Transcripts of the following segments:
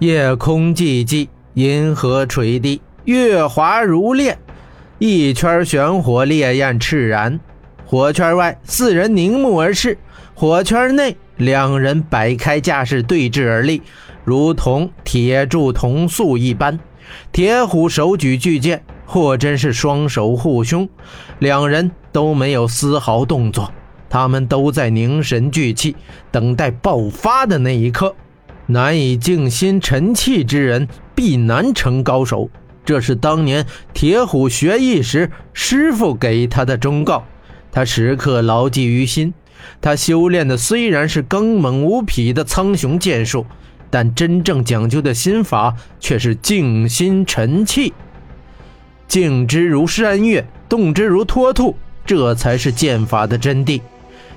夜空寂寂，银河垂地，月华如练，一圈玄火烈焰炽然。火圈外，四人凝目而视；火圈内，两人摆开架势对峙而立，如同铁柱铜塑一般。铁虎手举巨剑，霍真是双手护胸，两人都没有丝毫动作。他们都在凝神聚气，等待爆发的那一刻。难以静心沉气之人，必难成高手。这是当年铁虎学艺时师傅给他的忠告。他时刻牢记于心。他修炼的虽然是刚猛无匹的苍穹剑术，但真正讲究的心法却是静心沉气。静之如山岳，动之如脱兔，这才是剑法的真谛。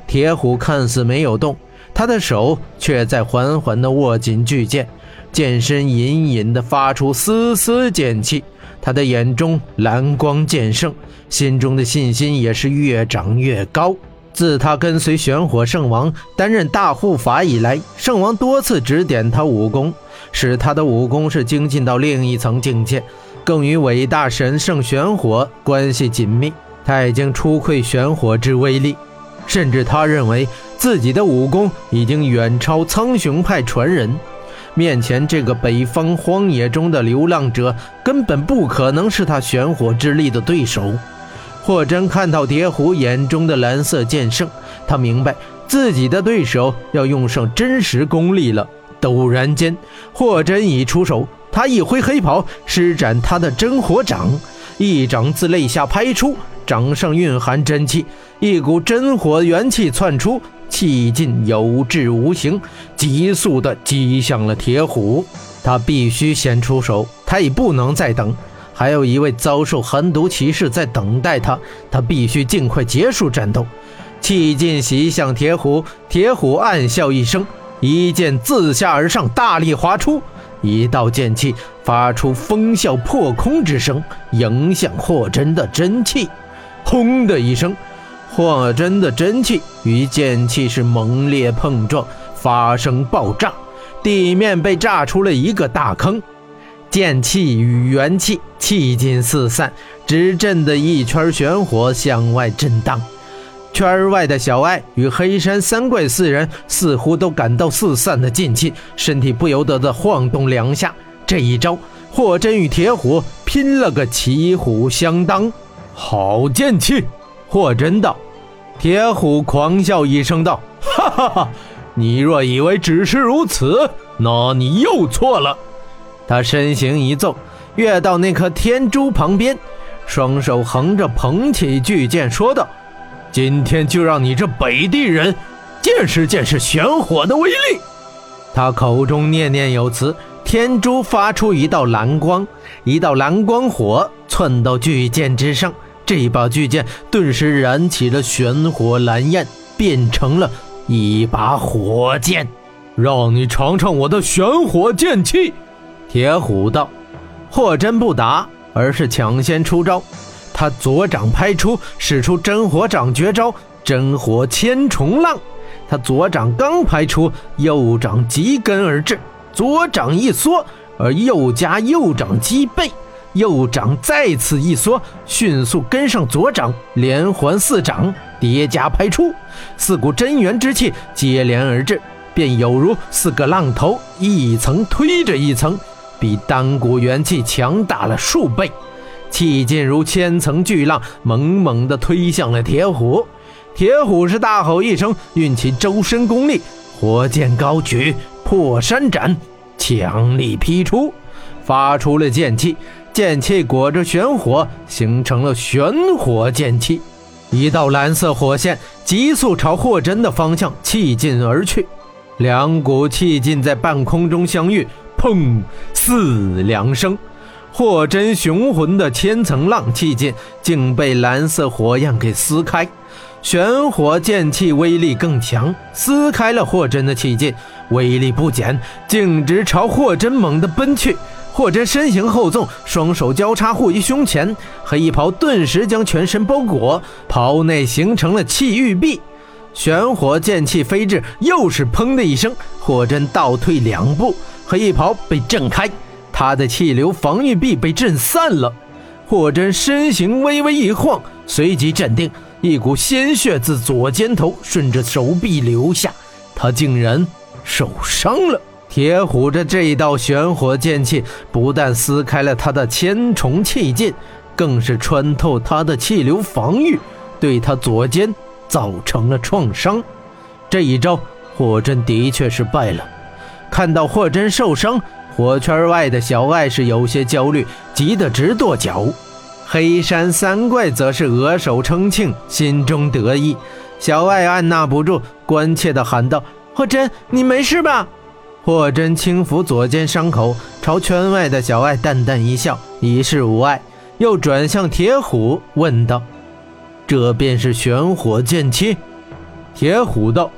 铁虎看似没有动，他的手却在缓缓地握紧巨剑，剑身隐隐地发出丝丝剑气。他的眼中蓝光渐盛，心中的信心也是越长越高。自他跟随玄火圣王担任大护法以来，圣王多次指点他武功，使他的武功是精进到另一层境界，更与伟大神圣玄火关系紧密。他已经初窥玄火之威力，甚至他认为自己的武功已经远超苍穹派传人。面前这个北方荒野中的流浪者，根本不可能是他玄火之力的对手。霍真看到蝶虎眼中的蓝色剑圣，他明白自己的对手要用上真实功力了。陡然间，霍真已出手，他一挥黑袍，施展他的真火掌，一掌自肋下拍出，掌上蕴含真气，一股真火元气窜出。气劲有质无形，急速地击向了铁虎。他必须先出手，他已不能再等。还有一位遭受寒毒骑士在等待他，他必须尽快结束战斗。气劲袭向铁虎，铁虎暗笑一声，一剑自下而上，大力划出，一道剑气发出风啸破空之声，迎向霍真的真气。轰的一声。霍真的真气与剑气是猛烈碰撞，发生爆炸，地面被炸出了一个大坑。剑气与元气气劲四散，直震得一圈玄火向外震荡。圈外的小艾与黑山三怪四人似乎都感到四散的劲气，身体不由得的晃动两下。这一招，霍真与铁虎拼了个旗虎相当。好剑气！霍真道，铁虎狂笑一声道：“哈哈哈！你若以为只是如此，那你又错了。”他身形一纵，跃到那颗天珠旁边，双手横着捧起巨剑，说道：“今天就让你这北地人见识见识玄火的威力。”他口中念念有词，天珠发出一道蓝光，一道蓝光火窜到巨剑之上。这把巨剑顿时燃起了玄火蓝焰，变成了一把火剑。让你尝尝我的玄火剑气！铁虎道。霍真不答，而是抢先出招。他左掌拍出，使出真火掌绝招——真火千重浪。他左掌刚拍出，右掌急跟而至，左掌一缩，而右加右掌击背。右掌再次一缩，迅速跟上左掌，连环四掌叠加拍出，四股真元之气接连而至，便有如四个浪头，一层推着一层，比单股元气强大了数倍，气劲如千层巨浪，猛猛地推向了铁虎。铁虎是大吼一声，运起周身功力，火箭高举，破山斩，强力劈出，发出了剑气。剑气裹着玄火，形成了玄火剑气。一道蓝色火线急速朝霍真的方向气劲而去，两股气劲在半空中相遇，砰！四两声，霍真雄浑的千层浪气劲竟被蓝色火焰给撕开。玄火剑气威力更强，撕开了霍真的气劲，威力不减，径直朝霍真猛地奔去。霍真身形后纵，双手交叉护于胸前，黑衣袍顿时将全身包裹，袍内形成了气玉壁。玄火剑气飞至，又是砰的一声，霍真倒退两步，黑衣袍被震开，他的气流防御壁被震散了。霍真身形微微一晃，随即镇定，一股鲜血自左肩头顺着手臂流下，他竟然受伤了。铁虎的这一道玄火剑气不但撕开了他的千重气劲，更是穿透他的气流防御，对他左肩造成了创伤。这一招，霍真的确是败了。看到霍真受伤，火圈外的小艾是有些焦虑，急得直跺脚。黑山三怪则是额手称庆，心中得意。小艾按捺不住，关切地喊道：“霍真，你没事吧？”霍真轻抚左肩伤口，朝圈外的小艾淡淡一笑，以示无碍，又转向铁虎问道：“这便是玄火剑气？”铁虎道：“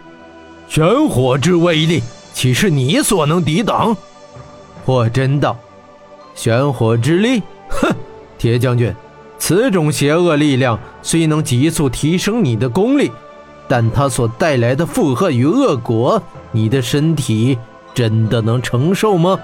玄火之威力，岂是你所能抵挡？”霍真道：“玄火之力，哼，铁将军，此种邪恶力量虽能急速提升你的功力，但它所带来的负荷与恶果，你的身体……”真的能承受吗？